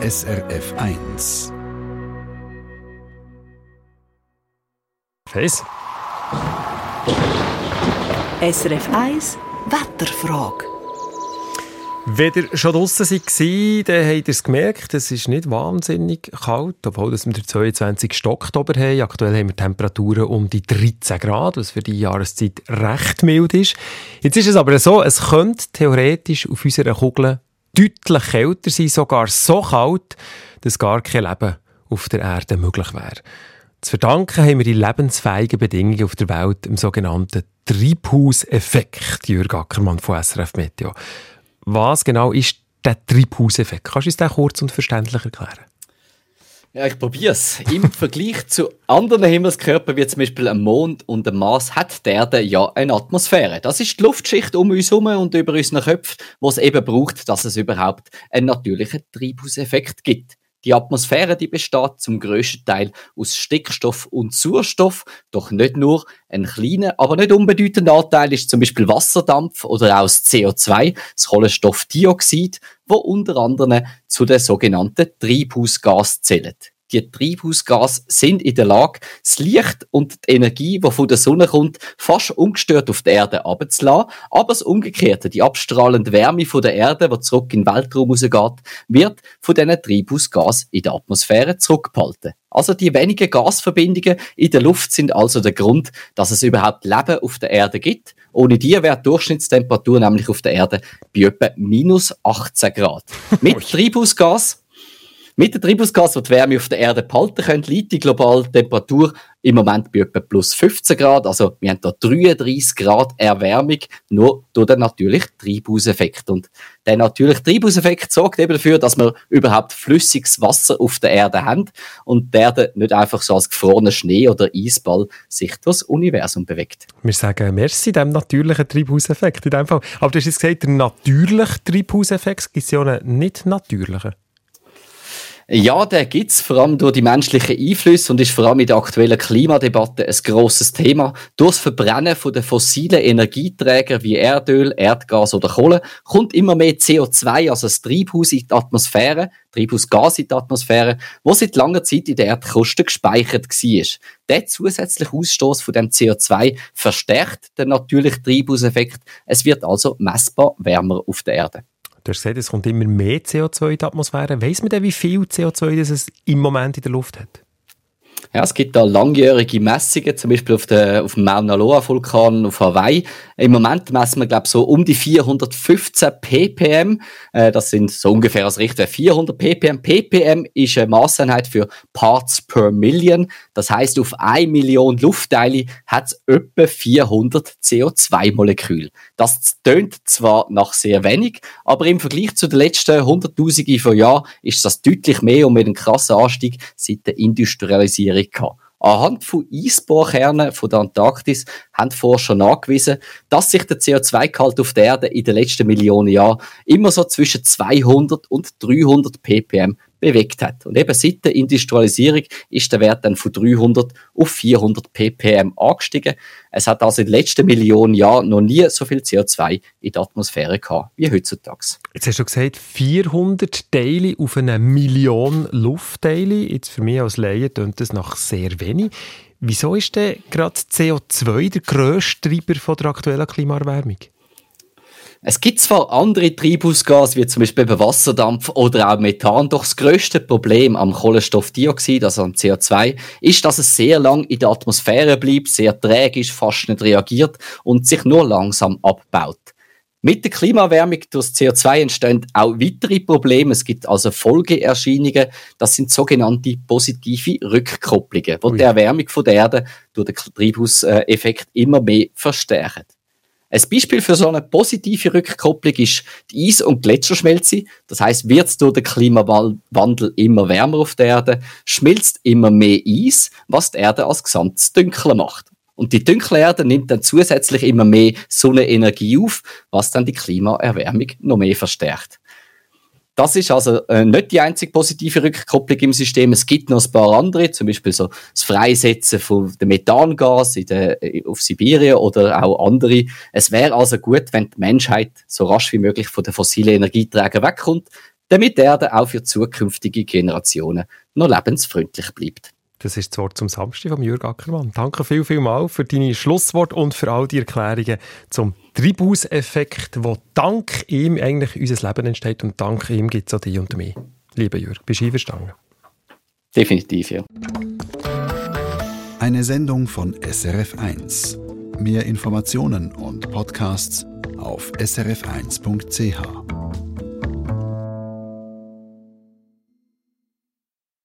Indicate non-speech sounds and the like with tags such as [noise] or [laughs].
SRF 1. Face. SRF 1 Wetterfrage. Wenn ihr schon draußen seid, dann habt ihr es gemerkt, es ist nicht wahnsinnig kalt, obwohl wir den 22. Oktober haben. Aktuell haben wir Temperaturen um die 13 Grad, was für die Jahreszeit recht mild ist. Jetzt ist es aber so, es könnte theoretisch auf unserer Kugel deutlich kälter sein, sogar so kalt, dass gar kein Leben auf der Erde möglich wäre. Zu verdanken haben wir die lebensfähigen Bedingungen auf der Welt im sogenannten Treibhauseffekt, Jürg Ackermann von SRF Meteo. Was genau ist der Treibhauseffekt? Kannst du uns den kurz und verständlich erklären? Ja, ich probiere es. Im [laughs] Vergleich zu anderen Himmelskörpern, wie zum Beispiel dem Mond und dem Mars, hat die Erde ja eine Atmosphäre. Das ist die Luftschicht um uns herum und über unseren Köpfen, was es eben braucht, dass es überhaupt einen natürlichen Treibhauseffekt gibt. Die Atmosphäre die besteht zum grössten Teil aus Stickstoff und Sauerstoff, doch nicht nur. Ein kleiner, aber nicht unbedeutender Anteil ist zum Beispiel Wasserdampf oder auch das CO2, das Kohlenstoffdioxid, wo unter anderem zu den sogenannten Treibhausgas zählt die Treibhausgase sind in der Lage, das Licht und die Energie, die von der Sonne kommt, fast ungestört auf die Erde abzulassen. Aber das Umgekehrte, die abstrahlende Wärme von der Erde, die zurück in den Weltraum rausgeht, wird von diesen Treibhausgasen in der Atmosphäre zurückgehalten. Also die wenigen Gasverbindungen in der Luft sind also der Grund, dass es überhaupt Leben auf der Erde gibt. Ohne die wäre die Durchschnittstemperatur nämlich auf der Erde bei etwa minus 18 Grad. Mit Treibhausgas mit den Treibhausgas, die die Wärme auf der Erde behalten können, liegt die globale Temperatur im Moment bei etwa plus 15 Grad. Also wir haben da 33 Grad Erwärmung, nur durch den natürlichen Treibhauseffekt. Und der natürliche Treibhauseffekt sorgt eben dafür, dass wir überhaupt flüssiges Wasser auf der Erde haben und die Erde nicht einfach so als gefrorener Schnee oder Eisball sich durch das Universum bewegt. Wir sagen merci dem natürlichen Treibhauseffekt in dem Fall. Aber du hast jetzt gesagt, der natürliche Treibhauseffekt gibt es ja einen nicht natürlichen. Ja, der gibt's vor allem durch die menschlichen Einflüsse und ist vor allem in der aktuellen Klimadebatte ein grosses Thema. Durch das Verbrennen von den fossilen Energieträgern wie Erdöl, Erdgas oder Kohle kommt immer mehr CO2, also das Treibhaus in die Atmosphäre, Treibhausgas in die Atmosphäre, wo seit langer Zeit in der Erdkruste gespeichert war. Der zusätzliche Ausstoß von dem CO2 verstärkt den natürlichen Treibhauseffekt. Es wird also messbar wärmer auf der Erde. Du hast gesagt, es kommt immer mehr CO2 in die Atmosphäre. Weiss man denn, wie viel CO2 das es im Moment in der Luft hat? Ja, es gibt da langjährige Messungen, zum Beispiel auf, der, auf dem Mauna Loa Vulkan auf Hawaii. Im Moment messen wir, glaube ich, so um die 415 ppm. Äh, das sind so ungefähr als Richtwert 400 ppm. ppm ist eine Maßeinheit für Parts per Million. Das heißt, auf 1 Million Luftteile hat es etwa 400 CO2-Moleküle. Das tönt zwar nach sehr wenig, aber im Vergleich zu den letzten Hunderttausenden von Jahren ist das deutlich mehr und mit einem krassen Anstieg seit der Industrialisierung gehabt. Anhand von Eisbohrkernen von der Antarktis haben Forscher nachgewiesen, dass sich der CO2-Gehalt auf der Erde in den letzten Millionen Jahren immer so zwischen 200 und 300 ppm bewegt hat. Und eben seit der Industrialisierung ist der Wert dann von 300 auf 400 ppm angestiegen. Es hat also in den letzten Millionen Jahren noch nie so viel CO2 in der Atmosphäre gehabt wie heutzutage. Jetzt hast du gesagt, 400 Teile auf eine Million Luftteile. Jetzt für mich als Laie klingt das nach sehr wenig. Wieso ist denn gerade CO2 der grösste Treiber von der aktuellen Klimaerwärmung? Es gibt zwar andere Treibhausgase, wie zum Beispiel Wasserdampf oder auch Methan, doch das grösste Problem am Kohlenstoffdioxid, also am CO2, ist, dass es sehr lang in der Atmosphäre bleibt, sehr träge ist, fast nicht reagiert und sich nur langsam abbaut. Mit der Klimaerwärmung durch das CO2 entstehen auch weitere Probleme. Es gibt also Folgeerscheinungen. Das sind sogenannte positive Rückkopplungen, die die Erwärmung von der Erde durch den Treibhauseffekt immer mehr verstärken. Ein Beispiel für so eine positive Rückkopplung ist die Eis- und Gletscherschmelze. Das heißt, wird durch den Klimawandel immer wärmer auf der Erde, schmilzt immer mehr Eis, was die Erde als Gesamtes dunkler macht. Und die dunkle Erde nimmt dann zusätzlich immer mehr Sonnenenergie auf, was dann die Klimaerwärmung noch mehr verstärkt. Das ist also äh, nicht die einzige positive Rückkopplung im System. Es gibt noch ein paar andere, zum Beispiel so das Freisetzen von dem Methangas in der, äh, auf Sibirien oder auch andere. Es wäre also gut, wenn die Menschheit so rasch wie möglich von den fossilen Energieträgern wegkommt. damit die Erde auch für zukünftige Generationen noch lebensfreundlich bleibt. Das ist das Wort zum Samstag von Jürg Ackermann. Danke viel, viel mal für deine Schlusswort und für all die Erklärungen zum Treibhauseffekt, wo dank ihm eigentlich unser Leben entsteht und dank ihm gibt es auch dich und mich. Lieber Jürg, bist du einverstanden? Definitiv, ja. Eine Sendung von SRF1. Mehr Informationen und Podcasts auf srf1.ch.